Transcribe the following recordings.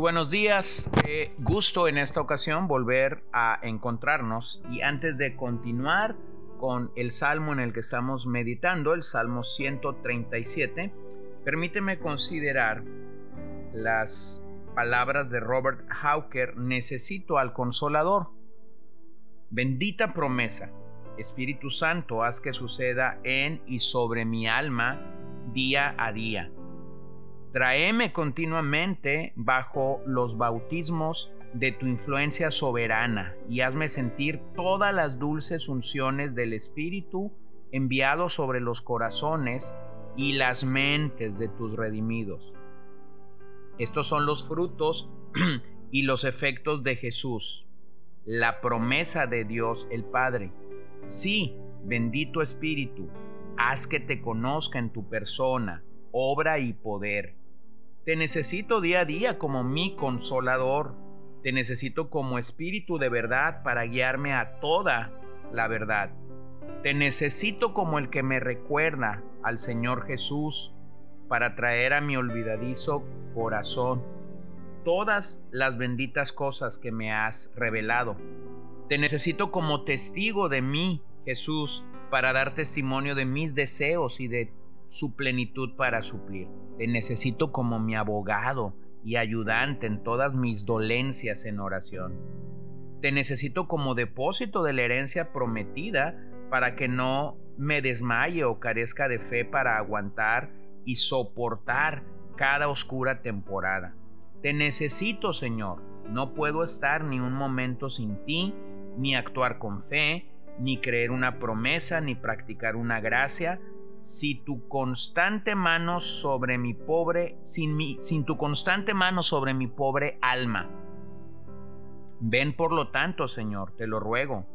Buenos días, gusto en esta ocasión volver a encontrarnos. Y antes de continuar con el salmo en el que estamos meditando, el Salmo 137, permíteme considerar las palabras de Robert Hawker, necesito al consolador. Bendita promesa, Espíritu Santo, haz que suceda en y sobre mi alma día a día Tráeme continuamente bajo los bautismos de tu influencia soberana y hazme sentir todas las dulces unciones del Espíritu enviado sobre los corazones y las mentes de tus redimidos. Estos son los frutos y los efectos de Jesús, la promesa de Dios el Padre. Sí, bendito Espíritu, haz que te conozca en tu persona, obra y poder te necesito día a día como mi consolador. Te necesito como espíritu de verdad para guiarme a toda la verdad. Te necesito como el que me recuerda al Señor Jesús para traer a mi olvidadizo corazón todas las benditas cosas que me has revelado. Te necesito como testigo de mí, Jesús, para dar testimonio de mis deseos y de su plenitud para suplir. Te necesito como mi abogado y ayudante en todas mis dolencias en oración. Te necesito como depósito de la herencia prometida para que no me desmaye o carezca de fe para aguantar y soportar cada oscura temporada. Te necesito, Señor. No puedo estar ni un momento sin ti, ni actuar con fe, ni creer una promesa, ni practicar una gracia, si tu constante mano sobre mi pobre, sin, mi, sin tu constante mano sobre mi pobre alma. Ven por lo tanto, Señor, te lo ruego,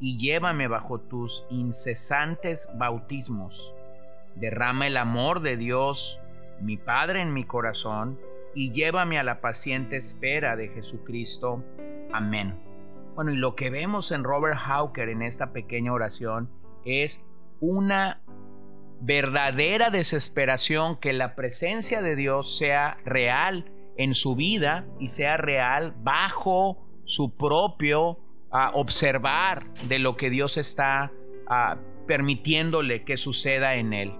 y llévame bajo tus incesantes bautismos. Derrama el amor de Dios, mi Padre, en mi corazón, y llévame a la paciente espera de Jesucristo. Amén. Bueno, y lo que vemos en Robert Hawker en esta pequeña oración es una verdadera desesperación que la presencia de Dios sea real en su vida y sea real bajo su propio ah, observar de lo que Dios está ah, permitiéndole que suceda en él.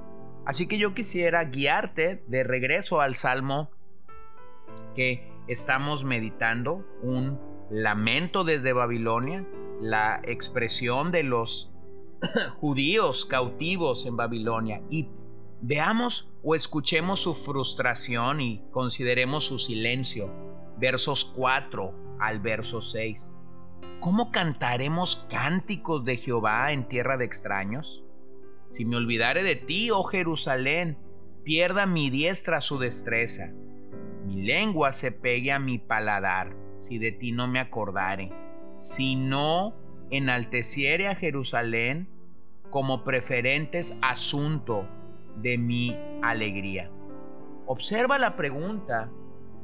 Así que yo quisiera guiarte de regreso al Salmo que estamos meditando, un lamento desde Babilonia, la expresión de los judíos cautivos en Babilonia y veamos o escuchemos su frustración y consideremos su silencio. Versos 4 al verso 6. ¿Cómo cantaremos cánticos de Jehová en tierra de extraños? Si me olvidare de ti, oh Jerusalén, pierda mi diestra su destreza. Mi lengua se pegue a mi paladar, si de ti no me acordare. Si no enalteciere a Jerusalén como preferentes asunto de mi alegría. Observa la pregunta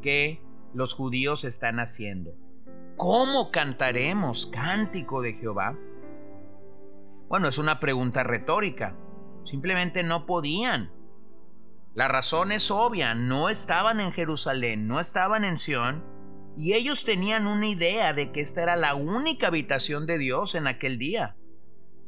que los judíos están haciendo. ¿Cómo cantaremos cántico de Jehová? Bueno, es una pregunta retórica. Simplemente no podían. La razón es obvia, no estaban en Jerusalén, no estaban en Sión, y ellos tenían una idea de que esta era la única habitación de Dios en aquel día.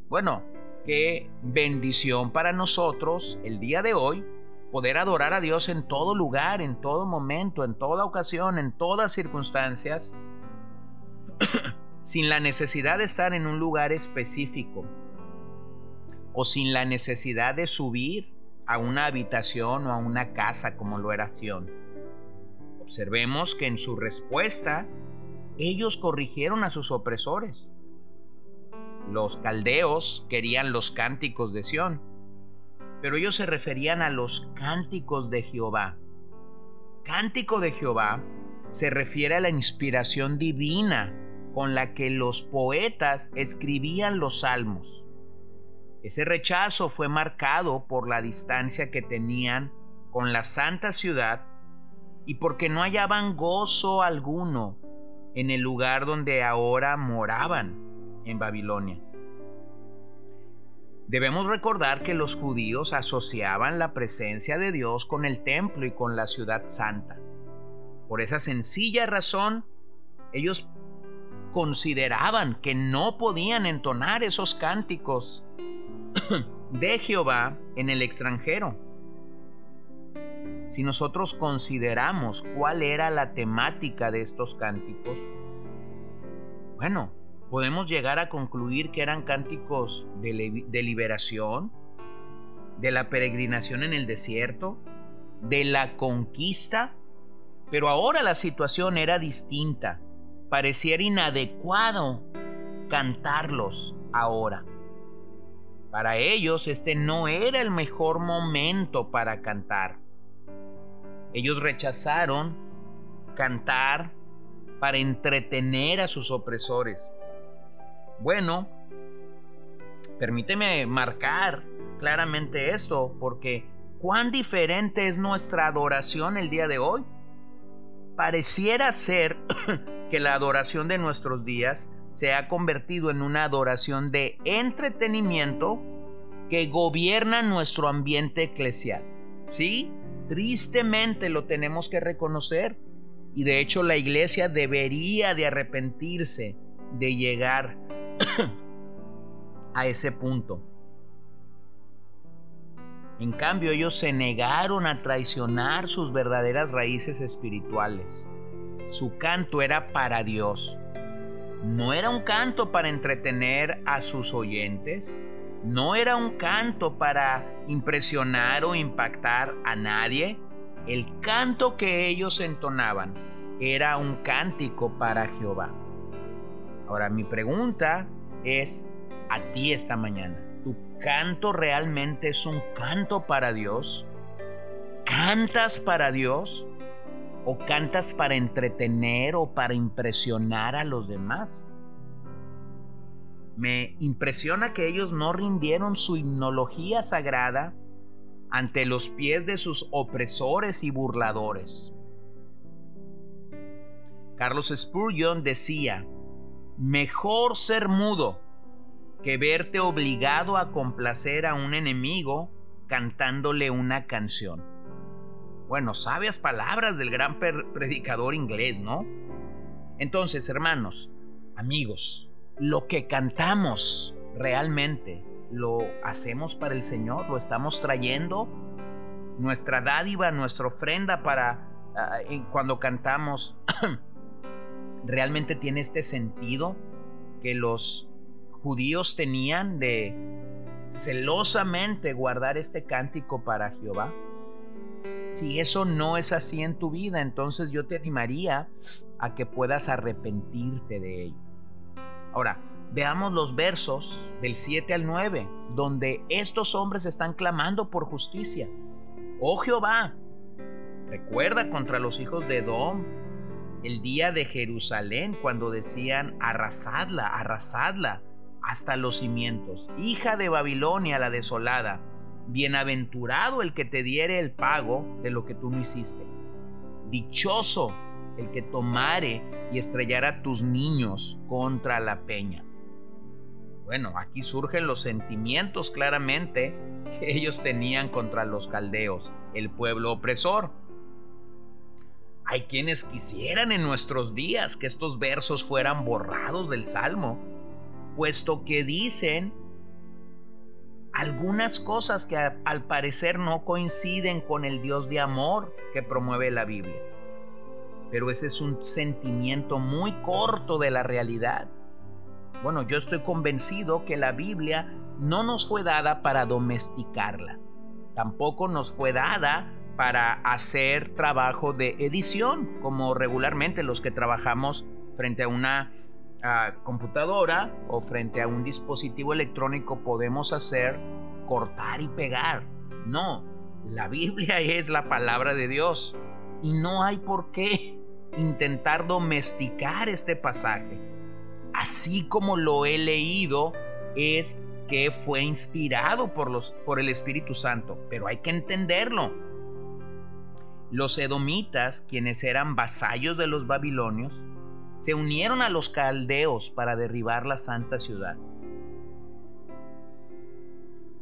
Bueno, qué bendición para nosotros el día de hoy poder adorar a Dios en todo lugar, en todo momento, en toda ocasión, en todas circunstancias, sin la necesidad de estar en un lugar específico o sin la necesidad de subir a una habitación o a una casa como lo era Sion. Observemos que en su respuesta ellos corrigieron a sus opresores. Los caldeos querían los cánticos de Sión, pero ellos se referían a los cánticos de Jehová. Cántico de Jehová se refiere a la inspiración divina con la que los poetas escribían los salmos. Ese rechazo fue marcado por la distancia que tenían con la santa ciudad y porque no hallaban gozo alguno en el lugar donde ahora moraban en Babilonia. Debemos recordar que los judíos asociaban la presencia de Dios con el templo y con la ciudad santa. Por esa sencilla razón, ellos consideraban que no podían entonar esos cánticos de Jehová en el extranjero. Si nosotros consideramos cuál era la temática de estos cánticos, bueno, podemos llegar a concluir que eran cánticos de, liberación, de la peregrinación en el desierto, de la conquista, pero ahora la situación era distinta. Pareciera inadecuado cantarlos ahora. Para ellos este no era el mejor momento para cantar. Ellos rechazaron cantar para entretener a sus opresores. Bueno, permíteme marcar claramente esto, porque cuán diferente es nuestra adoración el día de hoy. Pareciera ser que la adoración de nuestros días se ha convertido en una adoración de entretenimiento que gobierna nuestro ambiente eclesial. ¿Sí? Tristemente lo tenemos que reconocer. Y de hecho la iglesia debería de arrepentirse de llegar a ese punto. En cambio, ellos se negaron a traicionar sus verdaderas raíces espirituales. Su canto era para Dios. No era un canto para entretener a sus oyentes. No era un canto para impresionar o impactar a nadie. El canto que ellos entonaban era un cántico para Jehová. Ahora mi pregunta es a ti esta mañana. ¿Tu canto realmente es un canto para Dios? ¿Cantas para Dios? ¿O cantas para entretener o para impresionar a los demás? Me impresiona que ellos no rindieron su himnología sagrada ante los pies de sus opresores y burladores. Carlos Spurgeon decía, Mejor ser mudo que verte obligado a complacer a un enemigo cantándole una canción. Bueno, sabias palabras del gran predicador inglés, ¿no? Entonces, hermanos, amigos, lo que cantamos realmente lo hacemos para el Señor, lo estamos trayendo, nuestra dádiva, nuestra ofrenda para ah, cuando cantamos realmente tiene este sentido que los judíos tenían de celosamente guardar este cántico para Jehová? Si eso no es así en tu vida, entonces yo te animaría a que puedas arrepentirte de ello. Ahora, veamos los versos del 7 al 9, donde estos hombres están clamando por justicia. Oh Jehová, recuerda contra los hijos de Edom el día de Jerusalén cuando decían, arrasadla, arrasadla hasta los cimientos. Hija de Babilonia la desolada, bienaventurado el que te diere el pago de lo que tú no hiciste. Dichoso el que tomare y estrellara tus niños contra la peña. Bueno, aquí surgen los sentimientos claramente que ellos tenían contra los caldeos, el pueblo opresor. Hay quienes quisieran en nuestros días que estos versos fueran borrados del Salmo, puesto que dicen algunas cosas que al parecer no coinciden con el Dios de amor que promueve la Biblia. Pero ese es un sentimiento muy corto de la realidad. Bueno, yo estoy convencido que la Biblia no nos fue dada para domesticarla. Tampoco nos fue dada para hacer trabajo de edición, como regularmente los que trabajamos frente a una computadora o frente a un dispositivo electrónico podemos hacer cortar y pegar. No, la Biblia es la palabra de Dios y no hay por qué intentar domesticar este pasaje. así como lo he leído, es que fue inspirado por, los, por el Espíritu Santo, pero hay que entenderlo. Los edomitas, quienes eran vasallos de los babilonios, se unieron a los caldeos para derribar la santa ciudad.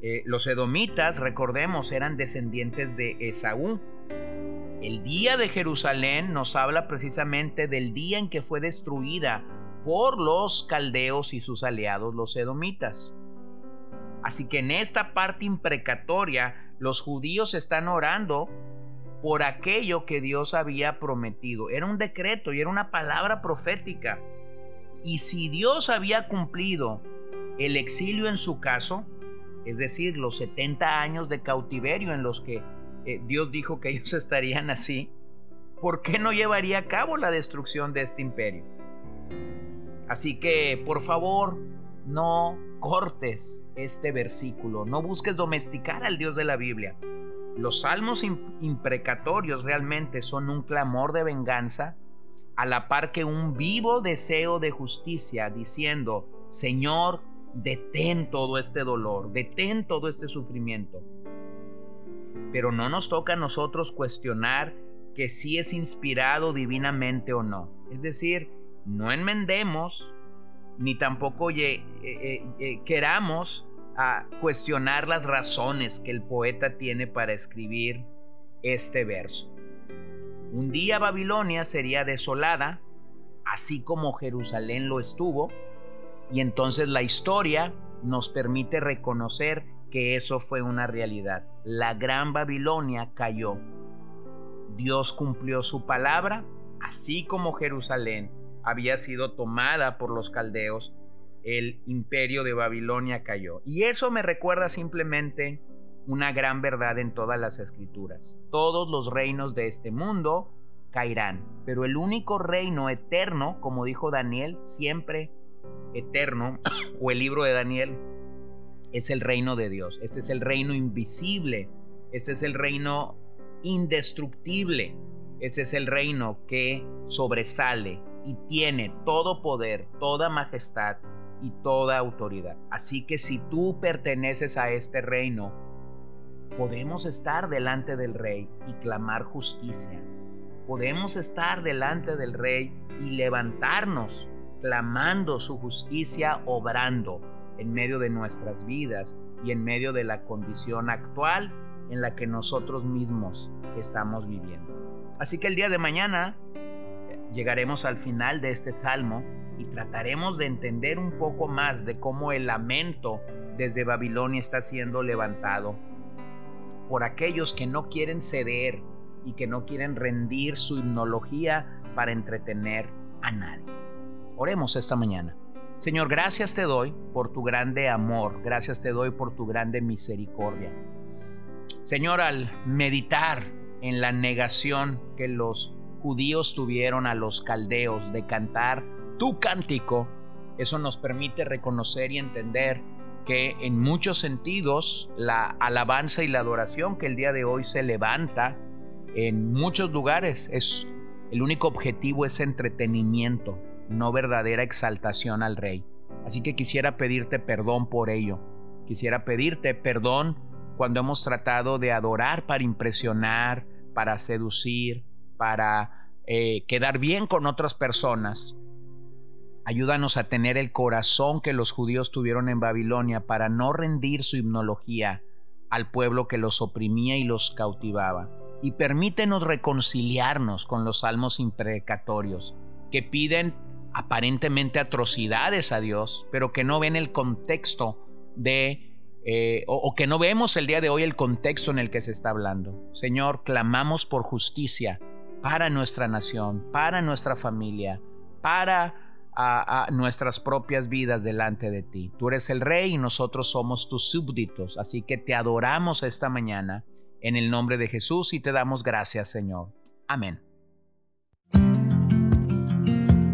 Eh, los edomitas, recordemos, eran descendientes de Esaú. El día de Jerusalén nos habla precisamente del día en que fue destruida por los caldeos y sus aliados, los edomitas. Así que en esta parte imprecatoria, los judíos están orando por aquello que Dios había prometido. Era un decreto y era una palabra profética. Y si Dios había cumplido el exilio en su caso, es decir, los 70 años de cautiverio en los que eh, Dios dijo que ellos estarían así, ¿por qué no llevaría a cabo la destrucción de este imperio? Así que, por favor, no cortes este versículo, no busques domesticar al Dios de la Biblia. Los salmos imprecatorios realmente son un clamor de venganza, a la par que un vivo deseo de justicia, diciendo, Señor, detén todo este dolor, detén todo este sufrimiento. Pero no nos toca a nosotros cuestionar que si es inspirado divinamente o no. Es decir, no enmendemos ni tampoco eh, eh, eh, queramos a cuestionar las razones que el poeta tiene para escribir este verso. Un día Babilonia sería desolada, así como Jerusalén lo estuvo, y entonces la historia nos permite reconocer que eso fue una realidad. La gran Babilonia cayó. Dios cumplió su palabra, así como Jerusalén había sido tomada por los caldeos, el imperio de Babilonia cayó. Y eso me recuerda simplemente una gran verdad en todas las escrituras. Todos los reinos de este mundo caerán, pero el único reino eterno, como dijo Daniel, siempre eterno, o el libro de Daniel, es el reino de Dios. Este es el reino invisible. Este es el reino indestructible. Este es el reino que sobresale y tiene todo poder, toda majestad y toda autoridad. Así que si tú perteneces a este reino, podemos estar delante del rey y clamar justicia. Podemos estar delante del rey y levantarnos clamando su justicia, obrando en medio de nuestras vidas y en medio de la condición actual en la que nosotros mismos estamos viviendo. Así que el día de mañana llegaremos al final de este salmo y trataremos de entender un poco más de cómo el lamento desde Babilonia está siendo levantado por aquellos que no quieren ceder y que no quieren rendir su himnología para entretener a nadie. Oremos esta mañana. Señor, gracias te doy por tu grande amor, gracias te doy por tu grande misericordia. Señor, al meditar en la negación que los judíos tuvieron a los caldeos de cantar tu cántico, eso nos permite reconocer y entender que en muchos sentidos la alabanza y la adoración que el día de hoy se levanta en muchos lugares es el único objetivo es entretenimiento, no verdadera exaltación al rey. Así que quisiera pedirte perdón por ello. Quisiera pedirte perdón cuando hemos tratado de adorar para impresionar, para seducir, para eh, quedar bien con otras personas. Ayúdanos a tener el corazón que los judíos tuvieron en Babilonia para no rendir su himnología al pueblo que los oprimía y los cautivaba. Y permítenos reconciliarnos con los salmos imprecatorios que piden aparentemente atrocidades a Dios, pero que no ven el contexto de eh, o, que no vemos el día de hoy el contexto en el que se está hablando. Señor, clamamos por justicia para nuestra nación, para nuestra familia, para nuestras propias vidas delante de ti. Tú eres el rey y nosotros somos tus súbditos, así que te adoramos esta mañana en el nombre de Jesús y te damos gracias, Señor. Amén.